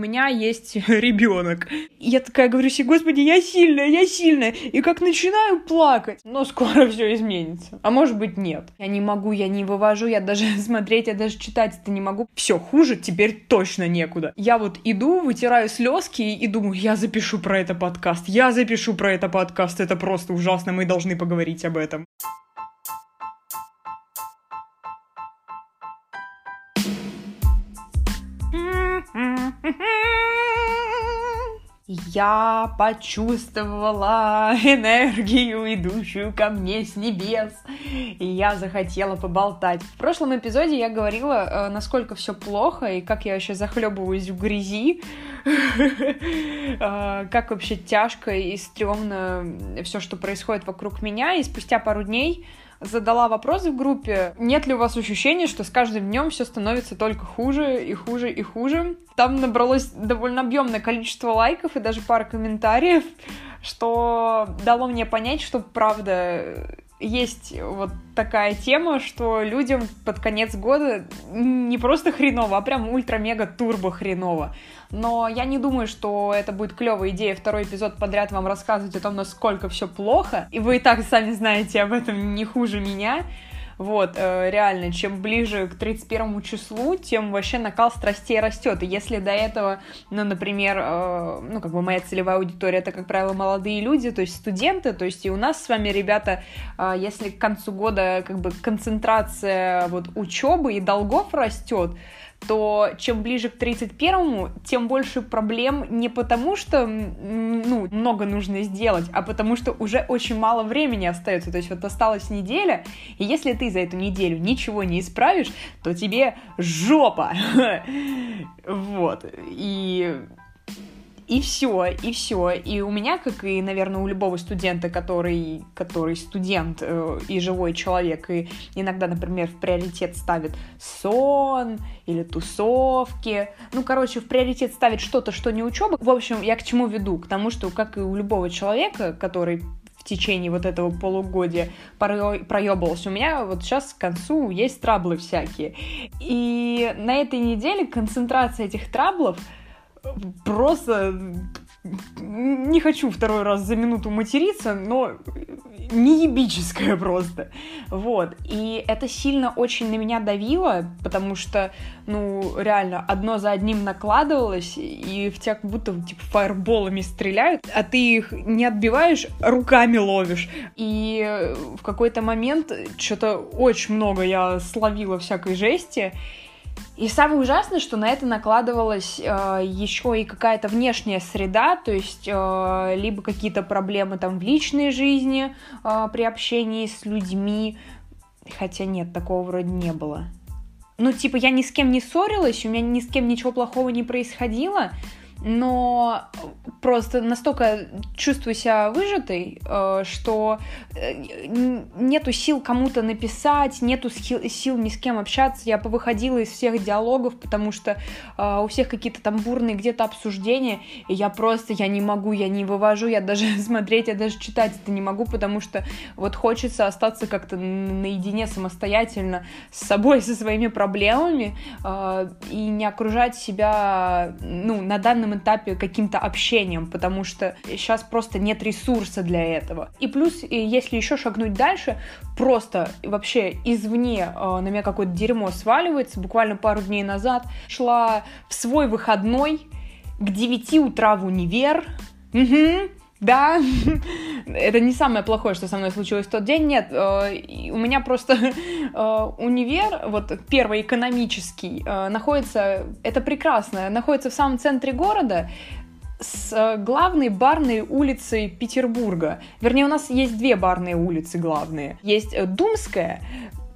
меня есть ребенок. Я такая говорю себе, господи, я сильная, я сильная. И как начинаю плакать. Но скоро все изменится. А может быть нет. Я не могу, я не вывожу, я даже смотреть, я даже читать это не могу. Все, хуже теперь точно некуда. Я вот иду, вытираю слезки и думаю, я запишу про это подкаст, я запишу про это подкаст, это просто ужасно, мы должны поговорить об этом. Я почувствовала энергию, идущую ко мне с небес, и я захотела поболтать. В прошлом эпизоде я говорила, э, насколько все плохо, и как я вообще захлебываюсь в грязи, э, как вообще тяжко и стрёмно все, что происходит вокруг меня, и спустя пару дней задала вопрос в группе, нет ли у вас ощущения, что с каждым днем все становится только хуже и хуже и хуже. Там набралось довольно объемное количество лайков и даже пара комментариев, что дало мне понять, что правда есть вот такая тема, что людям под конец года не просто хреново, а прям ультра-мега-турбо хреново. Но я не думаю, что это будет клевая идея второй эпизод подряд вам рассказывать о том, насколько все плохо. И вы и так сами знаете об этом не хуже меня. Вот, э, реально, чем ближе к 31 числу, тем вообще накал страстей растет. И если до этого, ну, например, э, ну, как бы моя целевая аудитория, это, как правило, молодые люди, то есть студенты, то есть и у нас с вами, ребята, э, если к концу года, как бы, концентрация вот учебы и долгов растет, то чем ближе к 31-му, тем больше проблем не потому, что ну, много нужно сделать, а потому что уже очень мало времени остается. То есть вот осталась неделя, и если ты за эту неделю ничего не исправишь, то тебе жопа. Вот. И и все, и все. И у меня, как и, наверное, у любого студента, который, который студент э, и живой человек, и иногда, например, в приоритет ставит сон или тусовки. Ну, короче, в приоритет ставит что-то, что не учеба. В общем, я к чему веду? К тому, что, как и у любого человека, который в течение вот этого полугодия проебывался. У меня вот сейчас к концу есть траблы всякие. И на этой неделе концентрация этих траблов — просто не хочу второй раз за минуту материться, но неебическое просто. Вот. И это сильно очень на меня давило, потому что, ну, реально, одно за одним накладывалось, и в тебя как будто, типа, фаерболами стреляют, а ты их не отбиваешь, руками ловишь. И в какой-то момент что-то очень много я словила всякой жести, и самое ужасное, что на это накладывалась э, еще и какая-то внешняя среда, то есть э, либо какие-то проблемы там в личной жизни э, при общении с людьми, хотя нет, такого вроде не было. Ну, типа, я ни с кем не ссорилась, у меня ни с кем ничего плохого не происходило, но просто настолько чувствую себя выжатой, э, что э, нету сил кому-то написать, нету сил ни с кем общаться. Я повыходила из всех диалогов, потому что э, у всех какие-то там бурные где-то обсуждения, и я просто, я не могу, я не вывожу, я даже смотреть, я даже читать это не могу, потому что вот хочется остаться как-то наедине самостоятельно с собой, со своими проблемами, и не окружать себя, ну, на данном данном этапе каким-то общением, потому что сейчас просто нет ресурса для этого. И плюс, если еще шагнуть дальше, просто вообще извне э, на меня какое-то дерьмо сваливается. Буквально пару дней назад шла в свой выходной к 9 утра в универ. Угу. Да, это не самое плохое, что со мной случилось в тот день. Нет, э, у меня просто э, универ, вот первый экономический, э, находится, это прекрасно, находится в самом центре города, с главной барной улицей Петербурга. Вернее, у нас есть две барные улицы главные. Есть Думская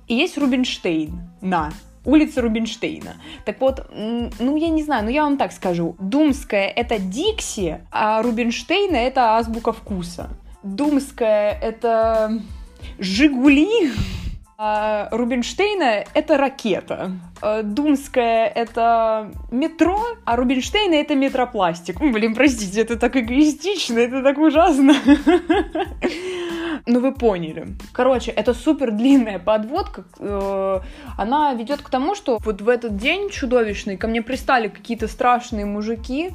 и есть Рубинштейн. На, улица Рубинштейна. Так вот, ну, я не знаю, но я вам так скажу. Думская — это Дикси, а Рубинштейна — это азбука вкуса. Думская — это Жигули, а Рубинштейна — это ракета. А Думская — это метро, а Рубинштейна — это метропластик. Блин, простите, это так эгоистично, это так ужасно. Ну, вы поняли. Короче, это супер длинная подводка. Э, она ведет к тому, что вот в этот день чудовищный ко мне пристали какие-то страшные мужики,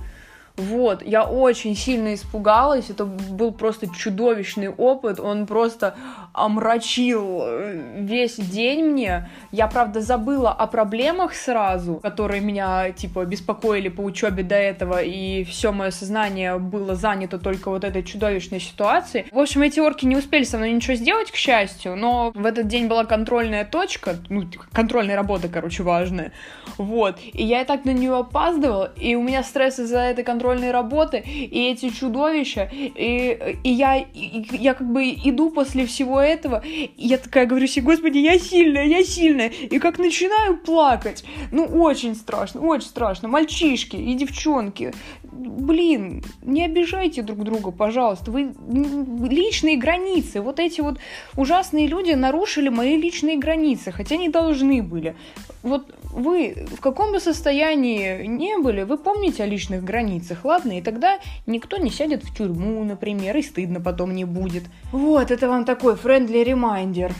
вот, я очень сильно испугалась, это был просто чудовищный опыт, он просто омрачил э, весь день мне. Я, правда, забыла о проблемах сразу, которые меня, типа, беспокоили по учебе до этого, и все мое сознание было занято только вот этой чудовищной ситуацией. В общем, эти орки не успели со мной ничего сделать, к счастью, но в этот день была контрольная точка, ну, контрольная работа, короче, важная, вот, и я и так на нее опаздывала, и у меня стресс из-за этой контрольной работы, и эти чудовища, и, и я, и, я как бы иду после всего и я такая говорю себе, господи, я сильная, я сильная, и как начинаю плакать. Ну, очень страшно, очень страшно. Мальчишки и девчонки, блин, не обижайте друг друга, пожалуйста. Вы личные границы, вот эти вот ужасные люди нарушили мои личные границы, хотя не должны были. Вот вы в каком бы состоянии не были, вы помните о личных границах, ладно? И тогда никто не сядет в тюрьму, например, и стыдно потом не будет. Вот, это вам такой friendly reminder.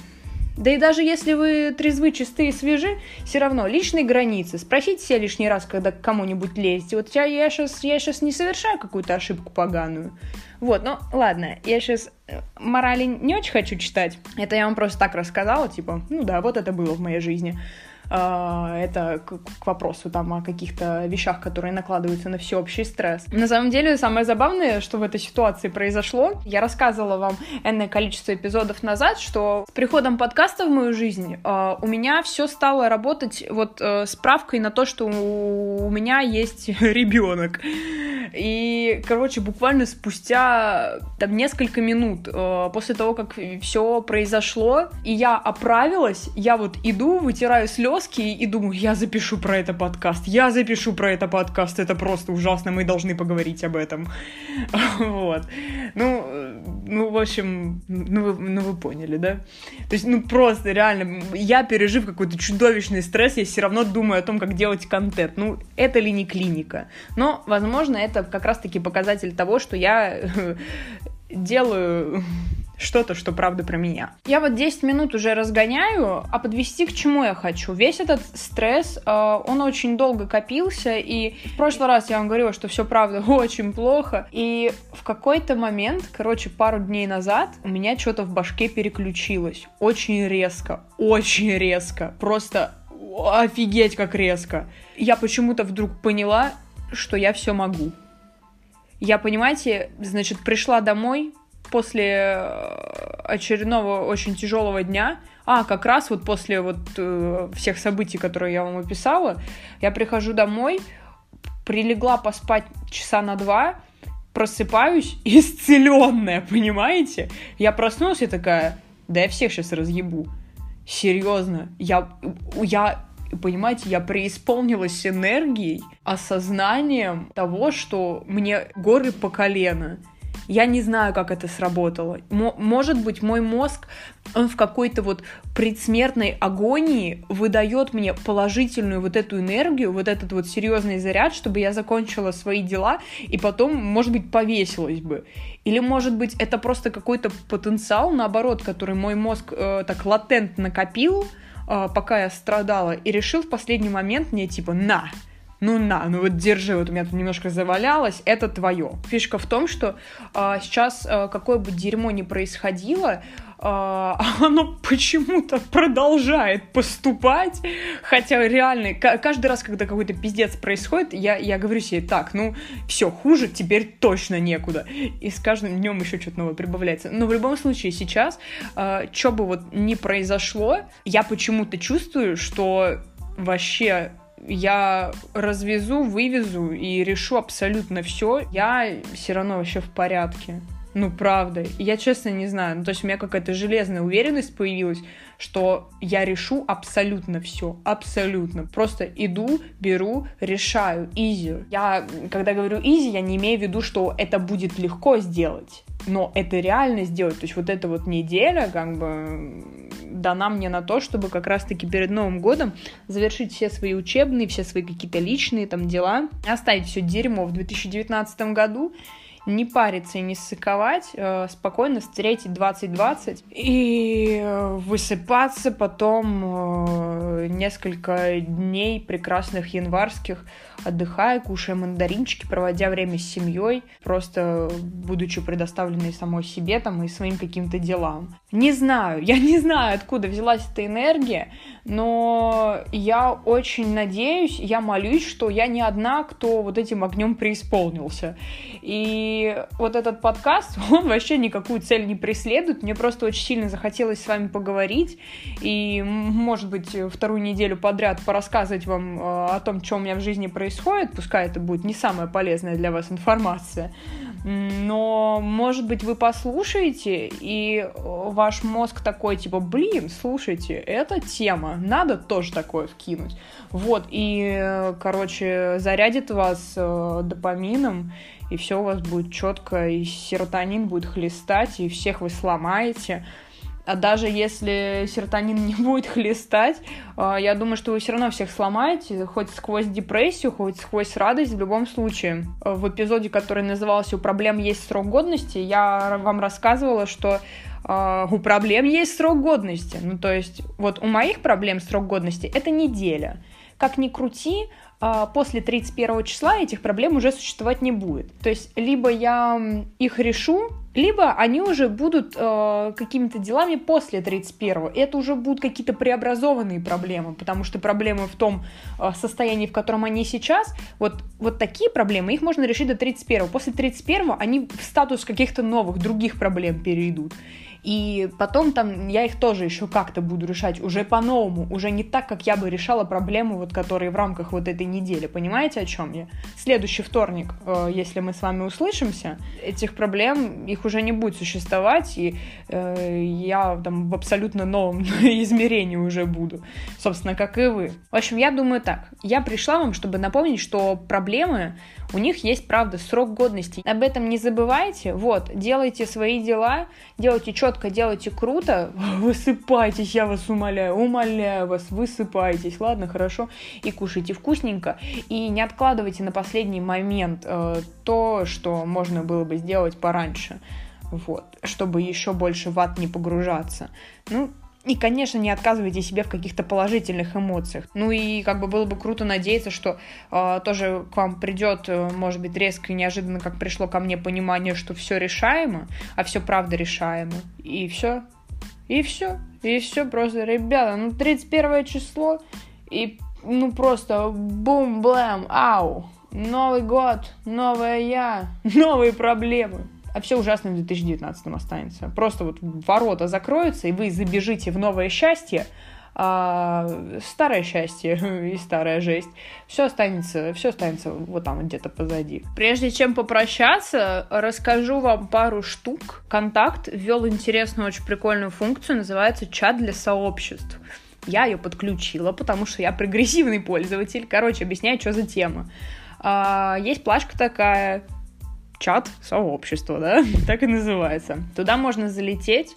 Да и даже если вы трезвы, чистые, свежи, все равно личные границы. Спросите себя лишний раз, когда к кому-нибудь лезете. Вот я, я, сейчас, я сейчас не совершаю какую-то ошибку поганую. Вот, ну ладно, я сейчас э, морали не очень хочу читать. Это я вам просто так рассказала, типа, ну да, вот это было в моей жизни. А, это к вопросу там о каких-то вещах, которые накладываются на всеобщий стресс. На самом деле, самое забавное, что в этой ситуации произошло, я рассказывала вам энное количество эпизодов назад, что с приходом подкаста в мою жизнь а, у меня все стало работать вот э, справкой на то, что у меня есть ребенок. И, короче, буквально спустя там несколько минут э, после того, как все произошло, и я оправилась, я вот иду, вытираю слезки и думаю, я запишу про это подкаст, я запишу про это подкаст, это просто ужасно, мы должны поговорить об этом. Вот. Ну, ну, в общем, ну ну вы поняли, да? То есть, ну просто реально, я пережив какой-то чудовищный стресс, я все равно думаю о том, как делать контент. Ну, это ли не клиника? Но, возможно, это как раз-таки показатель того, что я делаю что-то, что правда про меня. Я вот 10 минут уже разгоняю, а подвести к чему я хочу. Весь этот стресс, э, он очень долго копился, и в прошлый раз я вам говорила, что все правда очень плохо, и в какой-то момент, короче, пару дней назад у меня что-то в башке переключилось. Очень резко, очень резко, просто офигеть как резко. Я почему-то вдруг поняла, что я все могу. Я, понимаете, значит, пришла домой, после э, очередного очень тяжелого дня, а, как раз вот после вот э, всех событий, которые я вам описала, я прихожу домой, прилегла поспать часа на два, просыпаюсь исцеленная, понимаете? Я проснулась и такая, да я всех сейчас разъебу. Серьезно, я, я, понимаете, я преисполнилась энергией, осознанием того, что мне горы по колено. Я не знаю, как это сработало. Может быть, мой мозг, он в какой-то вот предсмертной агонии выдает мне положительную вот эту энергию, вот этот вот серьезный заряд, чтобы я закончила свои дела и потом, может быть, повесилась бы. Или, может быть, это просто какой-то потенциал, наоборот, который мой мозг э, так латентно копил, э, пока я страдала, и решил в последний момент мне типа «на, ну на, ну вот держи, вот у меня тут немножко завалялось, это твое. Фишка в том, что а, сейчас а, какое бы дерьмо ни происходило, а, оно почему-то продолжает поступать, хотя реально, каждый раз, когда какой-то пиздец происходит, я, я говорю себе, так, ну, все, хуже теперь точно некуда. И с каждым днем еще что-то новое прибавляется. Но в любом случае сейчас, а, что бы вот ни произошло, я почему-то чувствую, что вообще я развезу, вывезу и решу абсолютно все, я все равно вообще в порядке. Ну, правда. Я честно не знаю. Ну, то есть у меня какая-то железная уверенность появилась, что я решу абсолютно все. Абсолютно. Просто иду, беру, решаю. Изи. Я, когда говорю изи, я не имею в виду, что это будет легко сделать. Но это реально сделать. То есть вот эта вот неделя, как бы, дана мне на то, чтобы как раз-таки перед Новым годом завершить все свои учебные, все свои какие-то личные там дела, оставить все дерьмо в 2019 году не париться и не ссыковать, э, спокойно встретить 2020 и высыпаться потом несколько дней прекрасных январских отдыхая, кушая мандаринчики, проводя время с семьей, просто будучи предоставленной самой себе там и своим каким-то делам. Не знаю, я не знаю, откуда взялась эта энергия, но я очень надеюсь, я молюсь, что я не одна, кто вот этим огнем преисполнился. И вот этот подкаст, он вообще никакую цель не преследует, мне просто очень сильно захотелось с вами поговорить и, может быть, вторую неделю подряд порассказывать вам э, о том, что у меня в жизни происходит, пускай это будет не самая полезная для вас информация, но, может быть, вы послушаете, и ваш мозг такой, типа, блин, слушайте, это тема, надо тоже такое вкинуть. Вот, и, короче, зарядит вас э, допамином, и все у вас будет четко, и серотонин будет хлестать, и всех вы сломаете. А даже если серотонин не будет хлестать, а, я думаю, что вы все равно всех сломаете, хоть сквозь депрессию, хоть сквозь радость, в любом случае. В эпизоде, который назывался «У проблем есть срок годности», я вам рассказывала, что Uh, у проблем есть срок годности. Ну, то есть, вот у моих проблем срок годности это неделя. Как ни крути, после 31 числа этих проблем уже существовать не будет. То есть, либо я их решу, либо они уже будут э, какими-то делами после 31-го. Это уже будут какие-то преобразованные проблемы, потому что проблемы в том э, состоянии, в котором они сейчас, вот, вот такие проблемы, их можно решить до 31-го. После 31-го они в статус каких-то новых, других проблем перейдут. И потом там я их тоже еще как-то буду решать уже по-новому, уже не так, как я бы решала проблемы, вот, которые в рамках вот этой недели. Понимаете, о чем я? Следующий вторник, э, если мы с вами услышимся, этих проблем, их уже не будет существовать, и э, я там в абсолютно новом измерении уже буду, собственно, как и вы. В общем, я думаю так. Я пришла вам, чтобы напомнить, что проблемы у них есть, правда, срок годности. Об этом не забывайте. Вот, делайте свои дела, делайте четко, делайте круто, высыпайтесь, я вас умоляю, умоляю вас, высыпайтесь, ладно, хорошо, и кушайте вкусненько, и не откладывайте на последний момент э, то, что можно было бы сделать пораньше вот, чтобы еще больше в ад не погружаться. Ну, и, конечно, не отказывайте себе в каких-то положительных эмоциях. Ну и как бы было бы круто надеяться, что э, тоже к вам придет, э, может быть, резко и неожиданно, как пришло ко мне понимание, что все решаемо, а все правда решаемо. И все. И все. И все просто, ребята, ну 31 число, и ну просто бум-блэм, ау. Новый год, новая я, новые проблемы а все ужасное в 2019 останется. Просто вот ворота закроются, и вы забежите в новое счастье, а старое счастье и старая жесть, все останется, все останется вот там где-то позади. Прежде чем попрощаться, расскажу вам пару штук. Контакт ввел интересную, очень прикольную функцию, называется чат для сообществ. Я ее подключила, потому что я прогрессивный пользователь. Короче, объясняю, что за тема. А, есть плашка такая, чат сообщества, да, так и называется. Туда можно залететь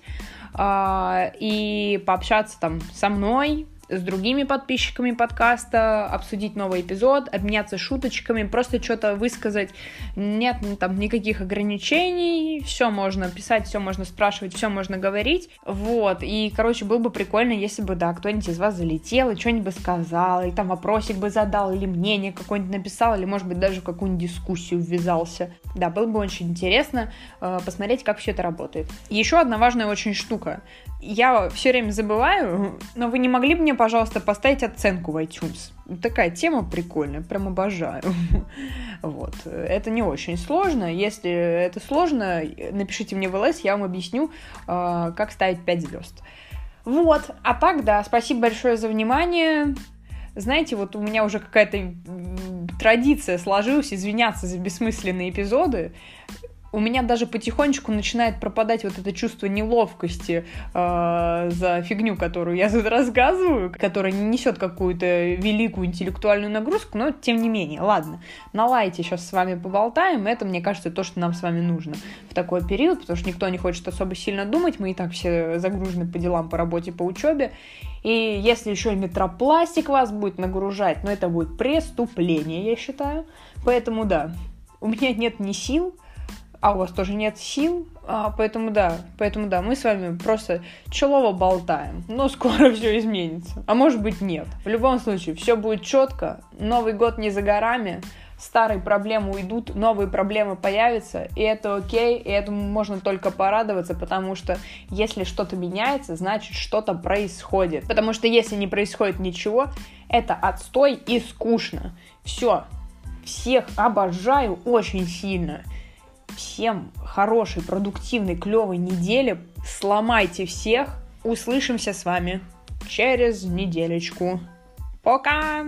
э, и пообщаться там со мной, с другими подписчиками подкаста, обсудить новый эпизод, обменяться шуточками, просто что-то высказать. Нет ну, там никаких ограничений, все можно писать, все можно спрашивать, все можно говорить. Вот, и, короче, было бы прикольно, если бы, да, кто-нибудь из вас залетел и что-нибудь сказал, или там вопросик бы задал, или мнение какое-нибудь написал, или, может быть, даже в какую-нибудь дискуссию ввязался. Да, было бы очень интересно э, посмотреть, как все это работает. Еще одна важная очень штука я все время забываю, но вы не могли бы мне, пожалуйста, поставить оценку в iTunes? Такая тема прикольная, прям обожаю. Вот. Это не очень сложно. Если это сложно, напишите мне в ЛС, я вам объясню, а, как ставить 5 звезд. Вот. А так, да, спасибо большое за внимание. Знаете, вот у меня уже какая-то традиция сложилась извиняться за бессмысленные эпизоды у меня даже потихонечку начинает пропадать вот это чувство неловкости э, за фигню, которую я тут рассказываю, которая не несет какую-то великую интеллектуальную нагрузку, но тем не менее, ладно, на лайте сейчас с вами поболтаем, это, мне кажется, то, что нам с вами нужно в такой период, потому что никто не хочет особо сильно думать, мы и так все загружены по делам, по работе, по учебе, и если еще и метропластик вас будет нагружать, ну это будет преступление, я считаю, поэтому да, у меня нет ни сил, а у вас тоже нет сил, а, поэтому да, поэтому да, мы с вами просто челово болтаем, но скоро все изменится, а может быть нет. В любом случае, все будет четко, Новый год не за горами, старые проблемы уйдут, новые проблемы появятся, и это окей, и этому можно только порадоваться, потому что если что-то меняется, значит что-то происходит. Потому что если не происходит ничего, это отстой и скучно. Все. Всех обожаю очень сильно. Всем хорошей, продуктивной, клевой недели. Сломайте всех. Услышимся с вами через неделечку. Пока!